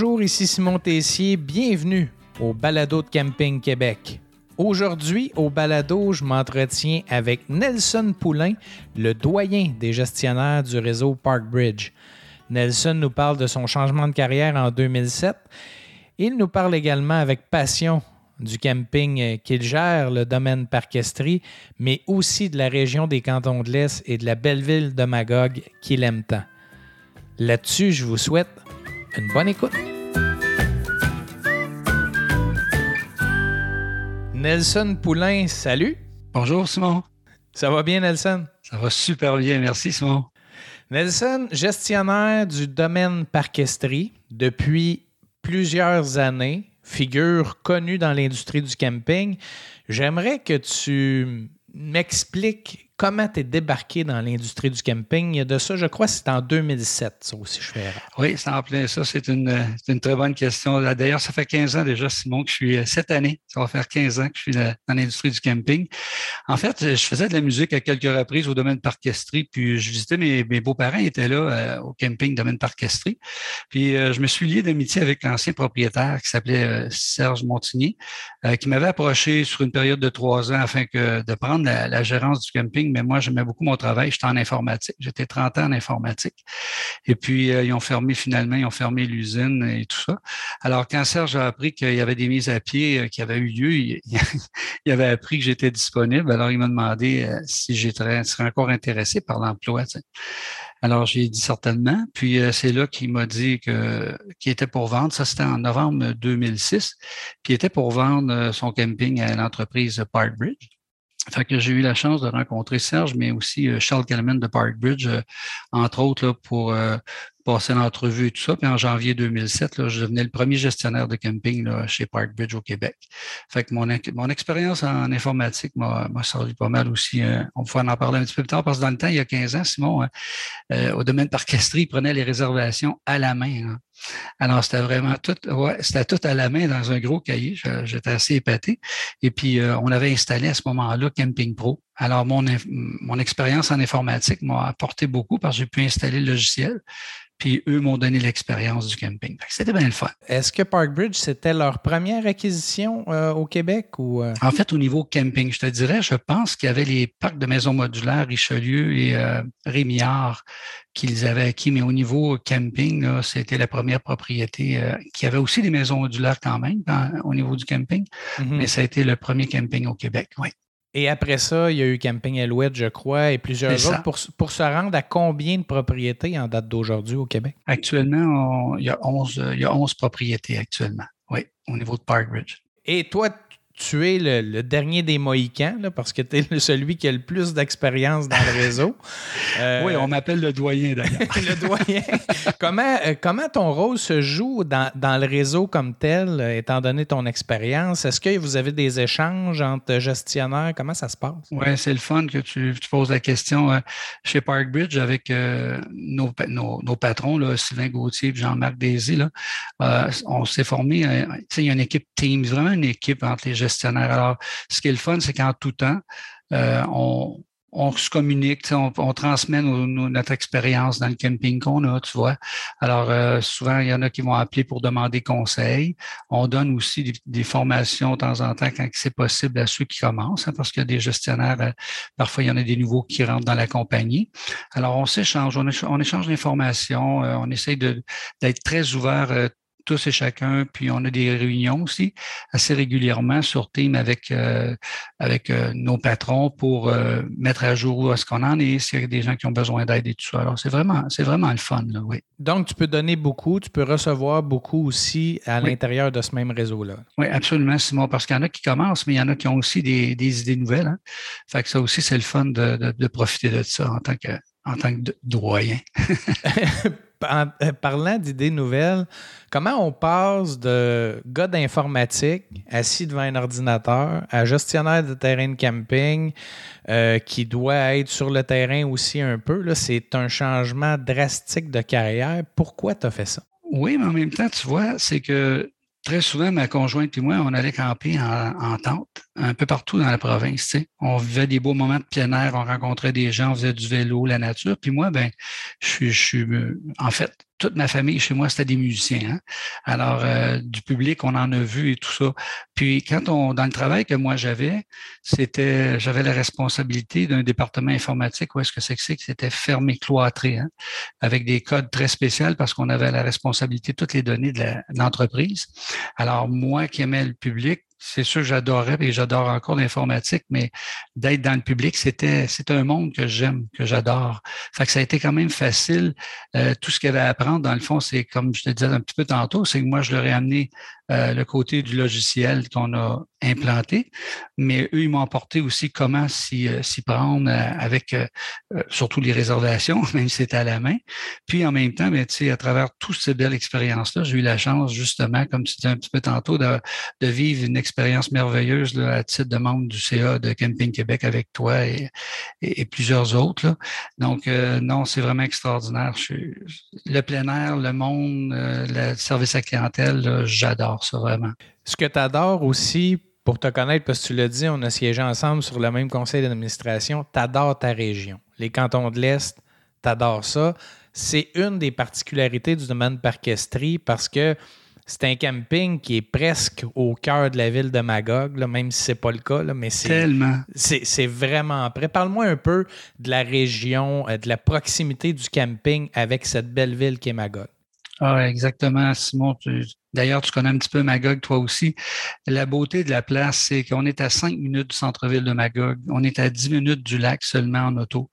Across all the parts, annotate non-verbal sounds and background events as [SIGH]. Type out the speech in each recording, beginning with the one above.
Bonjour, ici Simon Tessier. Bienvenue au Balado de Camping Québec. Aujourd'hui, au Balado, je m'entretiens avec Nelson Poulain, le doyen des gestionnaires du réseau Parkbridge. Nelson nous parle de son changement de carrière en 2007. Il nous parle également avec passion du camping qu'il gère, le domaine Parquestrie, mais aussi de la région des cantons de l'Est et de la belle ville de Magog qu'il aime tant. Là-dessus, je vous souhaite une bonne écoute. Nelson Poulain, salut. Bonjour Simon. Ça va bien, Nelson? Ça va super bien, merci Simon. Nelson, gestionnaire du domaine Parquestrie depuis plusieurs années, figure connue dans l'industrie du camping. J'aimerais que tu m'expliques comment tu es débarqué dans l'industrie du camping. De ça, je crois, c'est en 2007, ça aussi, je fais Oui, c'est en plein ça. C'est une, une, très bonne question. D'ailleurs, ça fait 15 ans déjà, Simon, que je suis, cette année, ça va faire 15 ans que je suis dans l'industrie du camping. En fait, je faisais de la musique à quelques reprises au domaine parquestrie, puis je visitais mes, beaux-parents étaient là euh, au camping domaine parquestrie. Puis euh, je me suis lié d'amitié avec l'ancien propriétaire qui s'appelait euh, Serge Montigny, qui m'avait approché sur une période de trois ans afin que de prendre la gérance du camping mais moi, j'aimais beaucoup mon travail. J'étais en informatique. J'étais 30 ans en informatique. Et puis, euh, ils ont fermé finalement, ils ont fermé l'usine et tout ça. Alors, quand Serge a appris qu'il y avait des mises à pied euh, qui avaient eu lieu, il, [LAUGHS] avait appris que j'étais disponible. Alors, il m'a demandé euh, si j'étais serais encore intéressé par l'emploi. Alors, j'ai dit certainement. Puis, c'est là qu'il m'a dit que qu'il était pour vendre. Ça, c'était en novembre 2006. Puis, il était pour vendre son camping à l'entreprise Parkbridge. Fait que j'ai eu la chance de rencontrer Serge, mais aussi euh, Charles Kallman de Parkbridge, euh, entre autres, là, pour euh, passer l'entrevue et tout ça. Puis en janvier 2007, là, je devenais le premier gestionnaire de camping chez Parkbridge au Québec. Fait que mon, mon expérience en informatique m'a servi pas mal aussi. on pourrait en parler un petit peu plus tard parce que dans le temps, il y a 15 ans, Simon, hein, au domaine parquesterie, il prenait les réservations à la main. Hein. Alors, c'était vraiment tout, c'était tout à la main dans un gros cahier. J'étais assez épaté. Et puis, euh, on avait installé à ce moment-là Camping Pro. Alors, mon, mon expérience en informatique m'a apporté beaucoup parce que j'ai pu installer le logiciel. Puis eux m'ont donné l'expérience du camping. C'était bien le fun. Est-ce que Parkbridge, c'était leur première acquisition euh, au Québec ou euh? En fait, au niveau camping, je te dirais, je pense qu'il y avait les parcs de maisons modulaires Richelieu et euh, Rémillard qu'ils avaient acquis, mais au niveau camping, c'était la première propriété euh, qui avait aussi des maisons modulaires quand même au niveau du camping, mm-hmm. mais ça a été le premier camping au Québec, oui. Et après ça, il y a eu Camping Alouette, je crois, et plusieurs autres. Pour, pour, se rendre à combien de propriétés en date d'aujourd'hui au Québec? Actuellement, il, y a 11, il y a 11 propriétés actuellement, oui, au niveau de Parkbridge. Et toi, tu es le, dernier des Mohicans, parce que tu es celui qui a le plus d'expérience dans le réseau. Euh, [LAUGHS] oui, on m'appelle le doyen d'ailleurs. [LAUGHS] le doyen. comment, euh, comment ton rôle se joue dans, le réseau comme tel, euh, étant donné ton expérience? Est-ce que vous avez des échanges entre gestionnaires? Comment ça se passe? Oui, c'est le fun que tu, poses la question. chez Parkbridge, avec nos, nos, patrons, là, Sylvain Gauthier et Jean-Marc Daisy, on s'est formé, il y a une équipe Teams, vraiment une équipe entre les gestionnaires alors, ce qui est le fun, c'est qu'en tout temps, euh, on, se communique, on, transmet notre expérience dans le camping qu'on a, tu vois. Alors, euh, souvent, il y en a qui vont appeler pour demander conseil. On donne aussi des, formations de temps en temps quand c'est possible à ceux qui commencent, hein, parce qu'il y a des gestionnaires, euh, parfois il y en a des nouveaux qui rentrent dans la compagnie. Alors, on s'échange, on, échange, on échange d'informations, on essaye d'être très ouvert tous et chacun. Puis on a des réunions aussi assez régulièrement sur Team avec, euh, avec euh, nos patrons pour euh, mettre à jour où est-ce qu'on en est, s'il y a des gens qui ont besoin d'aide et tout ça. Alors, c'est vraiment, c'est vraiment le fun, là, oui. Donc, tu peux donner beaucoup, tu peux recevoir beaucoup aussi à l'intérieur de ce même réseau-là. Oui, absolument, Simon, parce qu'il y en a qui commencent, mais il y en a qui ont aussi des, idées nouvelles. Hein. Fait que ça aussi, c'est le fun de, de, profiter de ça en tant que, en tant que doyen. [LAUGHS] Euh, parlant d'idées nouvelles, comment on passe de gars d'informatique assis devant un ordinateur à gestionnaire de terrain de camping euh, qui doit être sur le terrain aussi un peu? C'est un changement drastique de carrière. Pourquoi tu as fait ça? Oui, mais en même temps, tu vois, c'est que très souvent, ma conjointe et moi, on allait camper en, tente, un peu partout dans la province. On vivait des beaux moments de plein air, on rencontrait des gens, on faisait du vélo, la nature. Puis moi, ben, je suis, euh, en fait, toute ma famille chez moi, c'était des musiciens. Hein. Alors, euh, du public, on en a vu et tout ça. Puis, quand on, dans le travail que moi j'avais, c'était, j'avais la responsabilité d'un département informatique. Où est-ce que c'est que c'est c'était fermé, cloîtré, hein, avec des codes très spéciaux parce qu'on avait la responsabilité de toutes les données de l'entreprise. Alors, moi qui aimais le public, c'est sûr que j'adorais et j'adore encore l'informatique, mais d'être dans le public, c'était c'est un monde que j'aime, que j'adore. Fait que ça a été quand même facile. Euh, tout ce qu'il y avait à apprendre, dans le fond, c'est comme je te disais un petit peu tantôt, c'est que moi, je leur ai amené euh, le côté du logiciel qu'on a implanté, mais eux, ils m'ont apporté aussi comment s'y, euh, prendre avec surtout les réservations, [LAUGHS] même si c'était à la main. Puis en même temps, ben, à travers toute cette belle expérience-là, j'ai eu la chance, justement, comme tu disais un petit peu tantôt, de, de vivre une expérience merveilleuse là, à titre de membre du CA de Camping Québec avec toi et, plusieurs autres. Donc, non, c'est vraiment extraordinaire. Le plein air, le monde, le service à clientèle, j'adore ça vraiment. Ce que tu adores aussi, pour te connaître, parce que tu l'as dit, on a siégé ensemble sur le même conseil d'administration, tu adores ta région. Les cantons de l'Est, tu adores ça. C'est une des particularités du domaine parquesterie parce que c'est un camping qui est presque au cœur de la ville de Magog, même si ce n'est pas le cas. mais c'est, Tellement. C'est, vraiment près. Parle-moi un peu de la région, euh, de la proximité du camping avec cette belle ville qui est Magog. Ah, exactement, Simon. Tu, D'ailleurs, tu connais un petit peu Magog, toi aussi. La beauté de la place, c'est qu'on est à cinq minutes du centre-ville de Magog. On est à dix minutes du lac seulement en auto.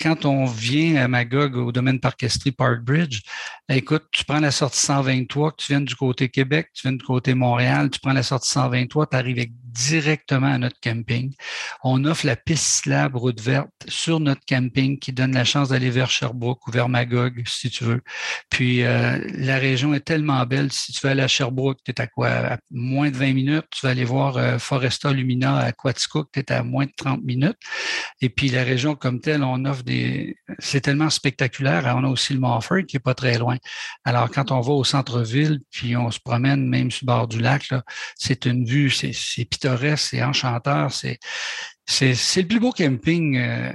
Quand on vient à Magog, au domaine parquesterie Park Bridge, écoute, tu prends la sortie 123, que tu viennes du côté Québec, tu viens du côté Montréal, tu prends la sortie 123, tu arrives directement à notre camping. On offre la piste slab route verte sur notre camping qui donne la chance d'aller vers Sherbrooke ou vers Magog, si tu veux. Puis, euh, la région est tellement belle. Si tu veux aller à Sherbrooke, tu es à quoi? À moins de 20 minutes. Tu vas aller voir euh, Foresta Lumina à Quaticook, tu es à moins de 30 minutes. Et puis la région comme telle, on offre des... C'est tellement spectaculaire. On a aussi le Montfort qui est pas très loin. Alors, quand on va au centre-ville, puis on se promène même sur le bord du lac, c'est une vue, c'est pittoresque, c'est enchanteur, c'est c'est le plus beau camping euh,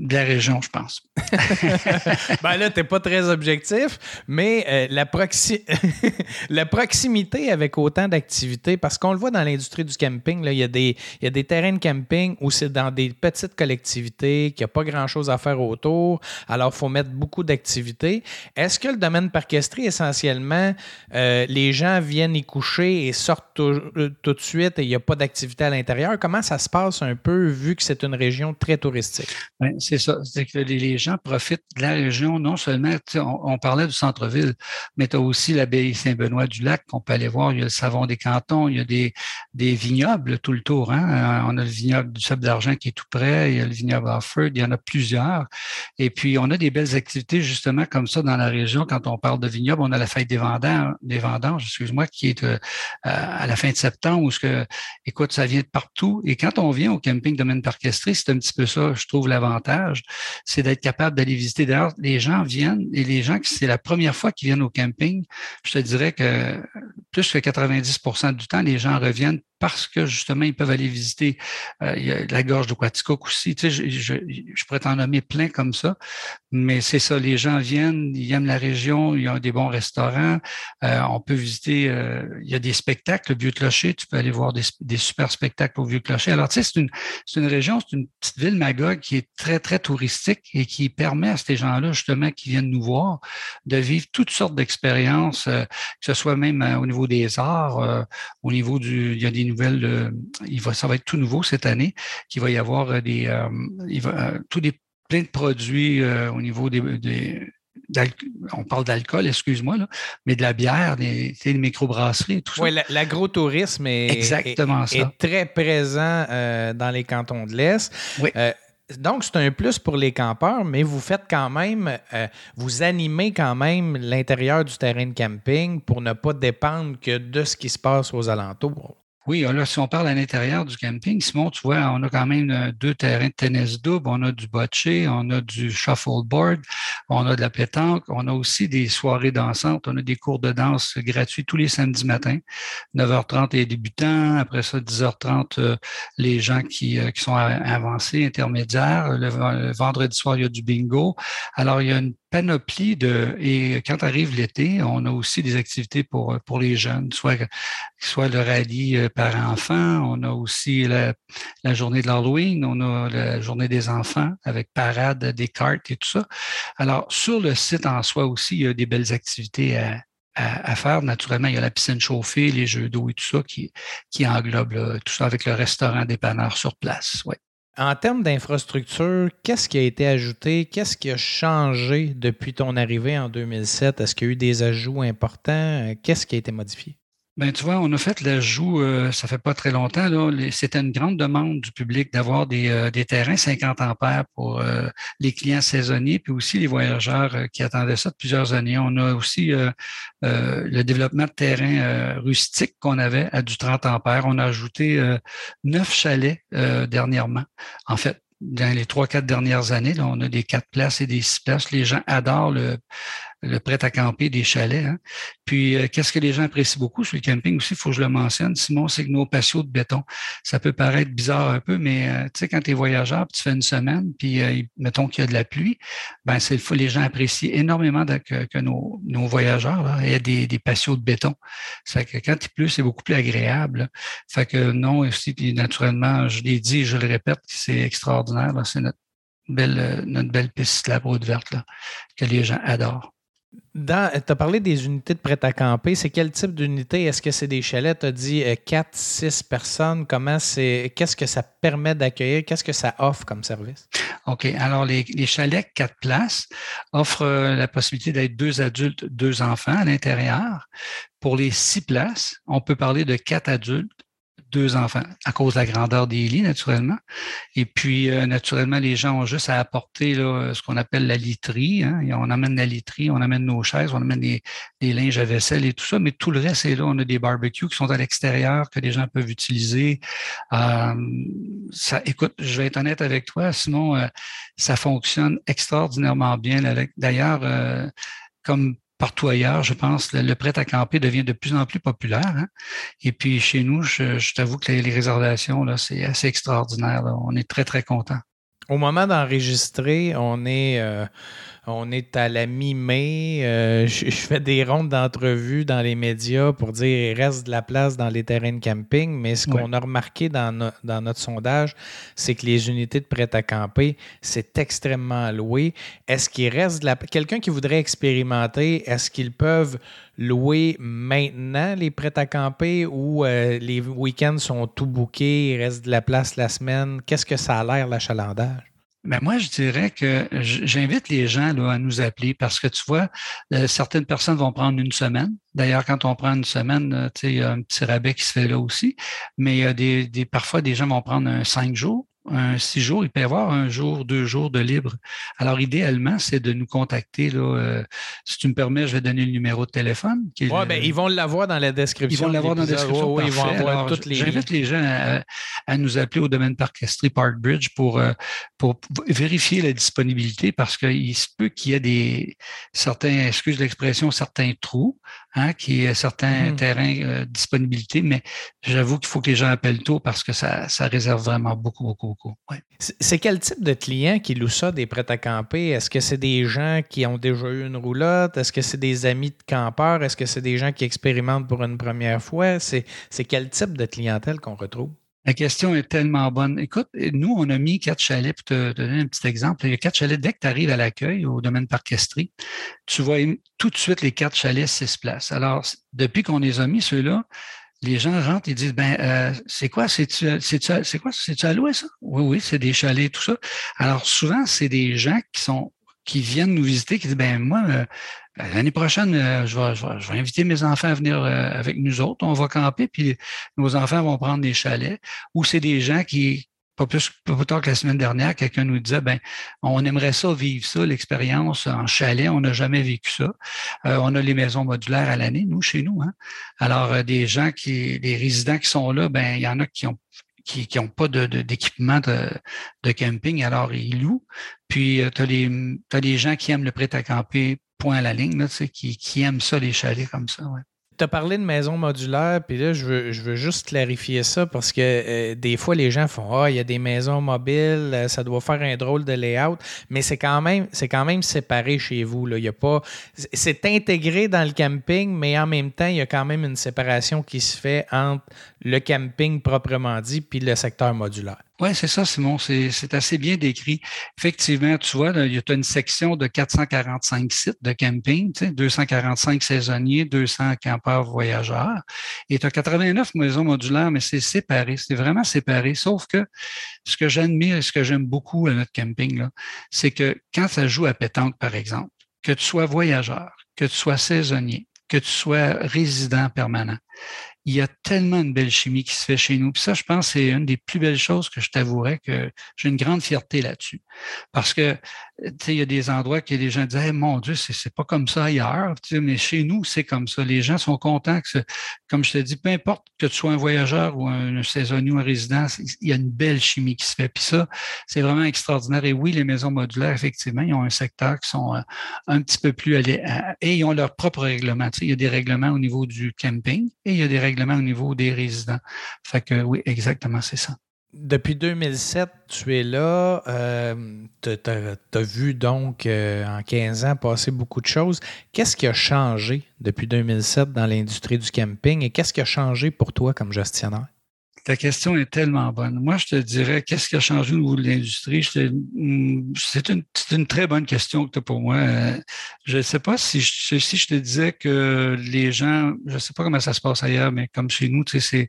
de la région, je pense. [LAUGHS] ben là, tu n'es pas très objectif, mais euh, la, [LAUGHS] la, proximité avec autant d'activités, parce qu'on le voit dans l'industrie du camping, il y, a des, y a des terrains de camping où c'est dans des petites collectivités, qu'il n'y a pas grand-chose à faire autour, alors il faut mettre beaucoup d'activités. Est-ce que le domaine parquesterie, essentiellement, euh, les gens viennent y coucher et sortent tout, euh, tout de suite et il n'y a pas d'activité à l'intérieur? Comment ça se passe un peu, vu que c'est une région très touristique? Ben, c'est ça. C'est que les gens profitent de la région, non seulement, on, parlait du centre-ville, mais tu as aussi l'abbaye Saint-Benoît-du-Lac qu'on peut aller voir. Il y a le savon des cantons, il y a des, des vignobles tout le tour. Hein. On a le vignoble du Sable d'Argent qui est tout près, il y a le vignoble Offord, il y en a plusieurs. Et puis, on a des belles activités justement comme ça dans la région. Quand on parle de vignoble, on a la fête des vendanges, des excuse-moi, qui est euh, à la fin de septembre où, ce que, écoute, ça vient de partout. Et quand on vient au camping Domaine Parquestrie, c'est un petit peu ça, je trouve, l'avantage, c'est d'être capable d'aller visiter. D'ailleurs, les gens viennent et les gens qui c'est la première fois qu'ils viennent au camping, je te dirais que plus que 90% du temps, les gens reviennent parce que justement, ils peuvent aller visiter euh, la gorge de Quaticook aussi. Tu sais, je, pourrais t'en nommer plein comme ça, mais c'est ça, les gens viennent, ils aiment la région, il y a des bons restaurants, euh, on peut visiter, euh, il y a des spectacles, le Vieux-Clocher, tu peux aller voir des, super spectacles au Vieux-Clocher. Alors, tu sais, c'est une, c'est une région, c'est une petite ville Magog qui est très, très touristique et qui permet à ces gens-là, justement, qui viennent nous voir, de vivre toutes sortes d'expériences, que ce soit même au niveau des arts, au niveau du, il y a des nouvelles, euh, il va, ça va être tout nouveau cette année, qu'il va y avoir euh, des, euh, il va, tous des plein de produits au niveau des, on parle d'alcool, excuse-moi, mais de la bière, des, des microbrasseries, tout ça. Oui, l'agrotourisme est, Exactement est, est, très présent dans les cantons de l'Est. Oui. donc, c'est un plus pour les campeurs, mais vous faites quand même, vous animez quand même l'intérieur du terrain de camping pour ne pas dépendre que de ce qui se passe aux alentours. Oui, là, si on parle à l'intérieur du camping, Simon, tu vois, on a quand même euh, deux terrains de tennis double, on a du bocce, on a du shuffleboard, on a de la pétanque, on a aussi des soirées dansantes, on a des cours de danse gratuits tous les samedis matins, 9h30 les débutants, après ça 10h30 euh, les gens qui, euh, qui sont avancés, intermédiaires. Le, vendredi soir, il y a du bingo. Alors, il y a une panoplie de. Et quand arrive l'été, on a aussi des activités pour, pour les jeunes, soit, soit le rallye euh, par enfant, on a aussi la, la journée de l'Halloween, on a la journée des enfants avec parade des cartes et tout ça. Alors, sur le site en soi aussi, il y a des belles activités à, à, faire. Naturellement, il y a la piscine chauffée, les jeux d'eau et tout ça qui, qui englobe tout ça avec le restaurant dépanneur sur place. Ouais. En termes d'infrastructure, qu'est-ce qui a été ajouté? Qu'est-ce qui a changé depuis ton arrivée en 2007? Est-ce qu'il y a eu des ajouts importants? Qu'est-ce qui a été modifié? Ben, tu vois, on a fait l'ajout, euh, ça fait pas très longtemps, c'était une grande demande du public d'avoir des, euh, des, terrains 50 ampères pour euh, les clients saisonniers, puis aussi les voyageurs qui attendaient ça de plusieurs années. On a aussi le développement de terrains rustiques qu'on avait à du 30 ampères. On a ajouté neuf chalets dernièrement. En fait, dans les trois, quatre dernières années, là, on a des quatre places et des six places. Les gens adorent le, le prêt à camper des chalets. Hein. Puis, euh, qu'est-ce que les gens apprécient beaucoup sur le camping aussi, il faut que je le mentionne, Simon, c'est que nos patios de béton, ça peut paraître bizarre un peu, mais euh, tu sais, quand tu es voyageur, tu fais une semaine, puis euh, mettons qu'il y a de la pluie, ben c'est les gens apprécient énormément que, nos, nos, voyageurs là, aient des, des patios de béton. Ça fait que quand il pleut, c'est beaucoup plus agréable. Fait que non, aussi, puis naturellement, je l'ai dit, je le répète, c'est extraordinaire. C'est notre belle, notre belle piste la route verte là, que les gens adorent. Tu as parlé des unités de prêt à camper. C'est quel type d'unité? Est-ce que c'est des chalets? Tu as dit 4, euh, 6 personnes. Comment c'est qu'est-ce que ça permet d'accueillir? Qu'est-ce que ça offre comme service? OK. Alors, les, les chalets 4 places offrent euh, la possibilité d'être deux adultes, deux enfants à l'intérieur. Pour les six places, on peut parler de quatre adultes, deux enfants à cause de la grandeur des lits, naturellement. Et puis, euh, naturellement, les gens ont juste à apporter là, ce qu'on appelle la literie. Hein. on amène la literie, on amène nos chaises, on amène les, linges à vaisselle et tout ça, mais tout le reste est là. On a des barbecues qui sont à l'extérieur que les gens peuvent utiliser. Euh, ça, écoute, je vais être honnête avec toi, sinon, euh, ça fonctionne extraordinairement bien. D'ailleurs, comme partout ailleurs, je pense, le, prêt à camper devient de plus en plus populaire. Hein. Et puis chez nous, je, t'avoue que les, réservations, là, c'est assez extraordinaire. On est très, très contents. Au moment d'enregistrer, on est euh, on est à la mi-mai. Euh, je, fais des rondes d'entrevues dans les médias pour dire qu'il reste de la place dans les terrains de camping. Mais ce qu'on a remarqué dans, dans notre sondage, c'est que les unités de prêt à camper, c'est extrêmement loué. Est-ce qu'il reste de la. Quelqu'un qui voudrait expérimenter, est-ce qu'ils peuvent louer maintenant les prêts à camper ou euh, les week-ends sont tout bookés, il reste de la place la semaine? Qu'est-ce que ça a l'air, l'achalandage? Mais ben, moi, je dirais que j'invite les gens à nous appeler parce que tu vois, euh, certaines personnes vont prendre une semaine. D'ailleurs, quand on prend une semaine, euh, tu sais, il y a un petit rabais qui se fait là aussi. Mais des, parfois, des gens vont prendre cinq jours un six jours, il peut y avoir un jour, deux jours de libre. Alors, idéalement, c'est de nous contacter. Là, euh, si tu me permets, je vais donner le numéro de téléphone. Oui, ben, ils vont l'avoir dans la description. Ils vont l'avoir dans la description. Oui, ils vont avoir toutes les. J'invite les gens à, nous appeler au domaine Parc Estrie Park Bridge pour, euh, pour vérifier la disponibilité parce qu'il se peut qu'il y ait des certains, excuse l'expression, certains trous, hein, qui ait certains mm-hmm. terrains euh, disponibilité, mais j'avoue qu'il faut que les gens appellent tôt parce que ça, ça réserve vraiment beaucoup, beaucoup c'est quel type de client qui loue ça des prêts à camper? Est-ce que c'est des gens qui ont déjà eu une roulotte? Est-ce que c'est des amis de campeurs? Est-ce que c'est des gens qui expérimentent pour une première fois? C'est quel type de clientèle qu'on retrouve? La question est tellement bonne. Écoute, nous, on a mis quatre chalets, pour te, donner un petit exemple. Il y a quatre chalets. Dès que tu arrives à l'accueil au domaine parquesterie, tu vois tout de suite les quatre chalets, six places. Alors, depuis qu'on les a mis, ceux-là, les gens rentrent et disent ben euh, c'est quoi c'est c'est quoi c'est à ça? Oui oui c'est des chalets tout ça alors souvent c'est des gens qui sont qui viennent nous visiter qui disent ben moi euh, l'année prochaine euh, je, vais, je, vais, inviter mes enfants à venir avec nous autres on va camper puis nos enfants vont prendre des chalets ou c'est des gens qui pas plus, pas tard que la semaine dernière, quelqu'un nous disait, ben, on aimerait ça vivre ça, l'expérience en chalet. On n'a jamais vécu ça. Euh, on a les maisons modulaires à l'année, nous, chez nous. Hein. Alors, euh, des gens qui, des résidents qui sont là, ben, il y en a qui ont qui n'ont pas d'équipement de, camping, alors ils louent. Puis, euh, tu as, les, gens qui aiment le prêt à camper, point à la ligne, là, qui, qui aiment ça, les chalets comme ça. Tu as parlé de maison modulaire, puis là, je veux, je veux juste clarifier ça parce que euh, des fois, les gens font Ah, il y a des maisons mobiles, euh, ça doit faire un drôle de layout, mais c'est quand même, c'est quand même séparé chez vous. Là. Y a pas, c'est intégré dans le camping, mais en même temps, il y a quand même une séparation qui se fait entre le camping proprement dit puis le secteur modulaire. Oui, c'est ça, Simon. C'est assez bien décrit. Effectivement, tu vois, il y a une section de 445 sites de camping, tu sais, 245 saisonniers, 200 campeurs voyageurs. Et tu as 89 maisons modulaires, mais c'est séparé. C'est vraiment séparé. Sauf que ce que j'admire et ce que j'aime beaucoup à notre camping, c'est que quand ça joue à pétanque, par exemple, que tu sois voyageur, que tu sois saisonnier, que tu sois résident permanent, il y a tellement de belle chimie qui se fait chez nous. Puis ça, je pense, c'est une des plus belles choses que je t'avouerais que j'ai une grande fierté là-dessus. Parce que, il y a des endroits que les gens disent, mon Dieu, c'est pas comme ça ailleurs. mais chez nous, c'est comme ça. Les gens sont contents que, comme je te dis, peu importe que tu sois un voyageur ou un, saisonnier ou un résident, il y a une belle chimie qui se fait. Puis ça, c'est vraiment extraordinaire. Et oui, les maisons modulaires, effectivement, ils ont un secteur qui sont euh, un petit peu plus allés, et ils ont leur propre règlement. Tu sais, il y a des règlements au niveau du camping et il y a des règlements au niveau des résidents. Fait que oui, exactement, c'est ça. Depuis 2007, tu es là. Euh, tu as, vu donc euh, en 15 ans passer beaucoup de choses. Qu'est-ce qui a changé depuis 2007 dans l'industrie du camping et qu'est-ce qui a changé pour toi comme gestionnaire? Ta question est tellement bonne. Moi, je te dirais, qu'est-ce qui a changé au niveau de l'industrie? Hmm, c'est une, très bonne question que tu as pour moi. Je ne sais pas si je, si je te disais que les gens, je ne sais pas comment ça se passe ailleurs, mais comme chez nous, tu sais,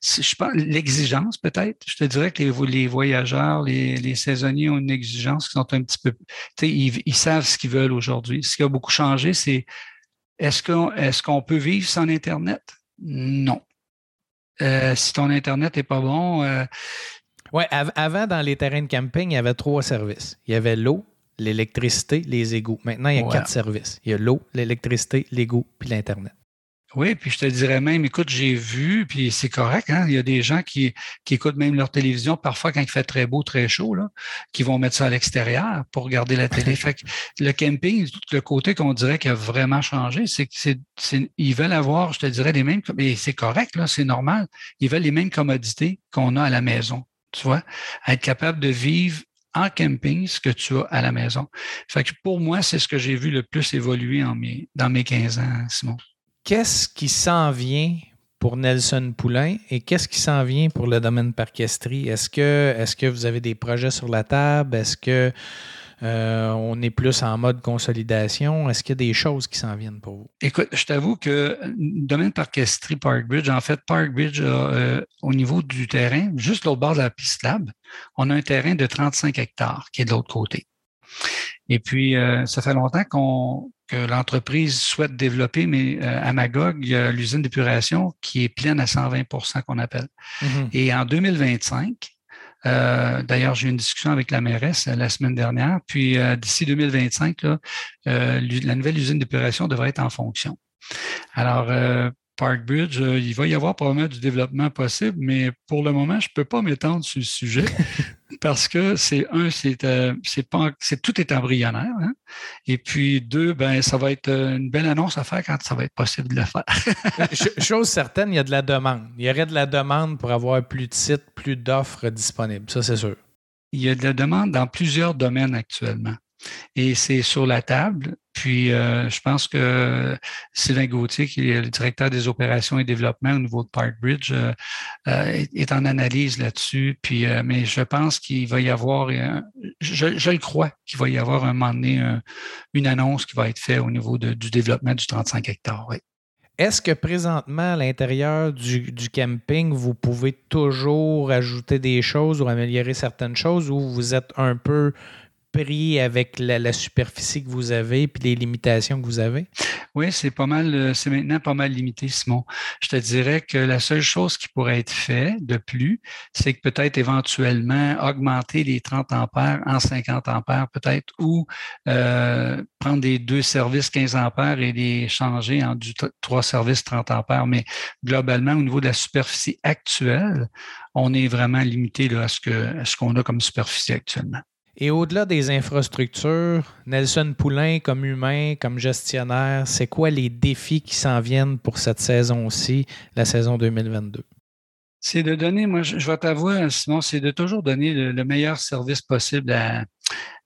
c'est, l'exigence peut-être. Je te dirais que les, voyageurs, les, saisonniers ont une exigence qui sont un petit peu, tu sais, ils, savent ce qu'ils veulent aujourd'hui. Ce qui a beaucoup changé, c'est est-ce qu'on, est-ce qu'on peut vivre sans Internet? Non. Euh, si ton Internet n'est pas bon. Euh, oui, avant, dans les terrains de camping, il y avait trois services. Il y avait l'eau, l'électricité, les égouts. Maintenant, il y a quatre services. Il y a l'eau, l'électricité, l'égout, puis l'Internet. Oui, puis je te dirais même, écoute, j'ai vu, puis c'est correct, hein, il y a des gens qui, qui, écoutent même leur télévision, parfois quand il fait très beau, très chaud, là, qui vont mettre ça à l'extérieur pour regarder la télé. [LAUGHS] fait que le camping, tout le côté qu'on dirait qui a vraiment changé, c'est qu'ils veulent avoir, je te dirais, les mêmes, et c'est correct, là, c'est normal, ils veulent les mêmes commodités qu'on a à la maison, tu vois, être capable de vivre en camping ce que tu as à la maison. Fait que pour moi, c'est ce que j'ai vu le plus évoluer en mes, dans mes 15 ans, Simon qu'est-ce qui s'en vient pour Nelson Poulain et qu'est-ce qui s'en vient pour le domaine parquesterie? Est-ce que, est que vous avez des projets sur la table? Est-ce que euh, on est plus en mode consolidation? Est-ce qu'il y a des choses qui s'en viennent pour vous? Écoute, je t'avoue que le domaine parquesterie Parkbridge, en fait, Parkbridge, euh, au niveau du terrain, juste au bord de la piste lab, on a un terrain de 35 hectares qui est de l'autre côté. Et puis, euh, ça fait longtemps qu'on que l'entreprise souhaite développer, mais euh, à Magog, il y a l'usine d'épuration qui est pleine à 120% qu'on appelle. Mm-hmm. Et en 2025, euh, D'ailleurs, j'ai eu une discussion avec la mairesse la semaine dernière. Puis d'ici 2025, là, la nouvelle usine d'épuration devrait être en fonction. Alors, Parkbridge, il va y avoir probablement du développement possible, mais pour le moment, je ne peux pas m'étendre sur le sujet [LAUGHS] parce que c'est un, c'est euh, pas c'est tout est embryonnaire. Hein. Et puis deux, ben ça va être euh, une belle annonce à faire quand ça va être possible de le faire. Euh, [LAUGHS] chose certaine, il y a de la demande. Il y aurait de la demande pour avoir plus de sites, plus d'offres disponibles. Ça, c'est sûr. Il y a de la demande dans plusieurs domaines actuellement. Et c'est sur la table. Puis, euh, je pense que Sylvain Gauthier, qui est le directeur des opérations et développement au niveau de Parkbridge, euh, euh, est en analyse là-dessus. Puis, mais je pense qu'il va y avoir, je, le crois, qu'il va y avoir un moment donné une annonce qui va être faite au niveau du développement du 35 hectares. Est-ce que présentement, à l'intérieur du, camping, vous pouvez toujours ajouter des choses ou améliorer certaines choses ou vous êtes un peu pris avec la, superficie que vous avez et les limitations que vous avez? Oui, c'est pas mal, euh, c'est maintenant pas mal limité, Simon. Je te dirais que la seule chose qui pourrait être faite de plus, c'est que peut-être éventuellement augmenter les 30 ampères en 50 ampères, peut-être, ou euh, prendre des deux services 15 ampères et les changer en du trois services 30 ampères. Mais globalement, au niveau de la superficie actuelle, on est vraiment limité là, à ce qu'on a comme superficie actuellement. Et au-delà des infrastructures, Nelson Poulain, comme humain, comme gestionnaire, c'est quoi les défis qui s'en viennent pour cette saison-ci, la saison 2022? C'est de donner, moi, je, vais t'avouer, Simon, c'est de toujours donner le, meilleur service possible à,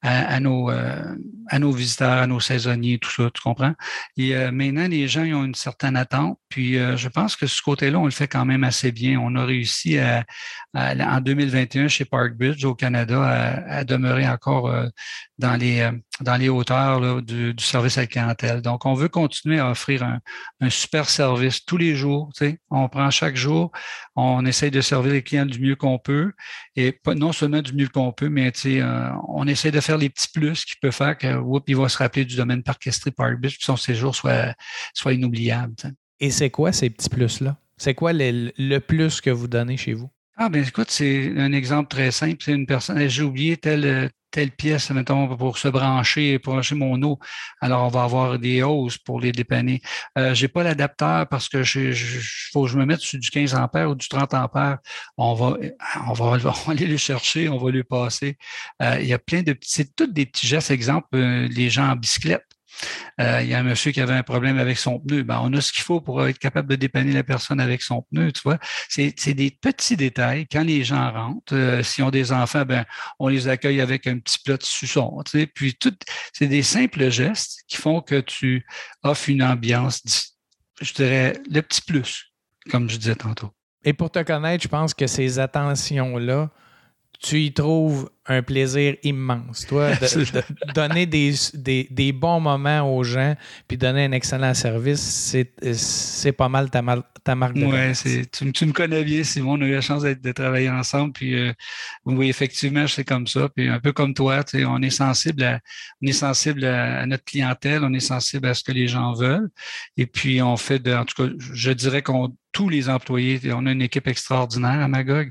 à, nos, euh, à nos visiteurs, à nos saisonniers, tout ça, tu comprends? Et euh, maintenant, les gens ils ont une certaine attente. Puis euh, je pense que ce côté-là, on le fait quand même assez bien. On a réussi à, en 2021 chez Parkbridge au Canada à, demeurer encore dans les dans les hauteurs du, service à la clientèle. Donc, on veut continuer à offrir un, un super service tous les jours. On prend chaque jour, on essaye de servir les clients du mieux qu'on peut, et pas, non seulement du mieux qu'on peut, mais on essaie de faire les petits plus qui peut faire que il va se rappeler du domaine Parc Park Beach, que son séjour soit, soit inoubliable. Et c'est quoi ces petits plus-là? C'est quoi le, plus que vous donnez chez vous? Ah, ben écoute, c'est un exemple très simple. C'est une personne, j'ai oublié tel, telle pièce, mettons, pour se brancher, pour brancher mon eau. Alors, on va avoir des hausses pour les dépanner. Euh, j'ai pas l'adapteur parce que il faut que je me mette sur du 15 ampères ou du 30 ampères. On va, on va, [LAUGHS] aller les chercher, on va les passer. Euh, il y a plein de petits, c'est tous des petits gestes. Exemple, euh, les gens en bicyclette. Euh, il y a un monsieur qui avait un problème avec son pneu. Ben, on a ce qu'il faut pour être capable de dépanner la personne avec son pneu, tu vois. C'est, des petits détails. Quand les gens rentrent, euh, s'ils ont des enfants, ben, on les accueille avec un petit plat de suçon. Tu sais. Puis tout, c'est des simples gestes qui font que tu offres une ambiance, je dirais, le petit plus, comme je disais tantôt. Et pour te connaître, je pense que ces attentions-là, tu y trouves un plaisir immense, toi, de, [LAUGHS] donner des, des, bons moments aux gens, puis donner un excellent service, c'est pas mal ta, ta marque de Oui, tu, tu, me connais bien, Simon, on a eu la chance de travailler ensemble, puis euh, oui, effectivement, c'est comme ça, puis un peu comme toi, on est sensible à, on est sensible à, notre clientèle, on est sensible à ce que les gens veulent, et puis on fait de, en tout cas, je dirais qu'on tous les employés, on a une équipe extraordinaire à Magog,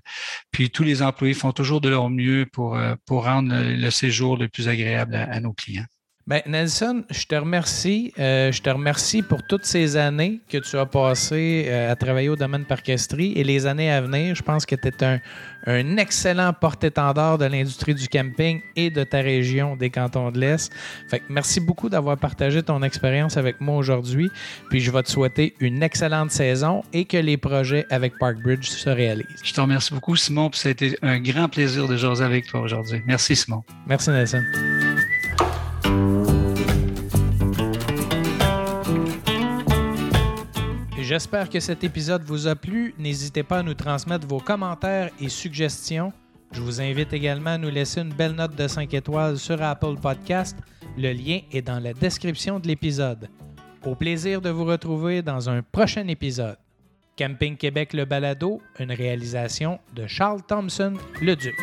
puis tous les employés font toujours de leur mieux pour euh, pour rendre le, séjour le plus agréable à, nos clients. Ben, Nelson, je te remercie. Euh, je te remercie pour toutes ces années que tu as passées euh, à travailler au domaine parquesterie et les années à venir. Je pense que tu es un, un excellent porte-étendard de l'industrie du camping et de ta région des cantons de l'Est. Fait merci beaucoup d'avoir partagé ton expérience avec moi aujourd'hui. Puis je vais te souhaiter une excellente saison et que les projets avec Parkbridge se réalisent. Je te remercie beaucoup, Simon. Puis ça a été un grand plaisir de jaser avec toi aujourd'hui. Merci, Simon. Merci, Nelson. J'espère que cet épisode vous a plu. N'hésitez pas à nous transmettre vos commentaires et suggestions. Je vous invite également à nous laisser une belle note de 5 étoiles sur Apple Podcast. Le lien est dans la description de l'épisode. Au plaisir de vous retrouver dans un prochain épisode. Camping Québec Le Balado, une réalisation de Charles Thompson, le Duc.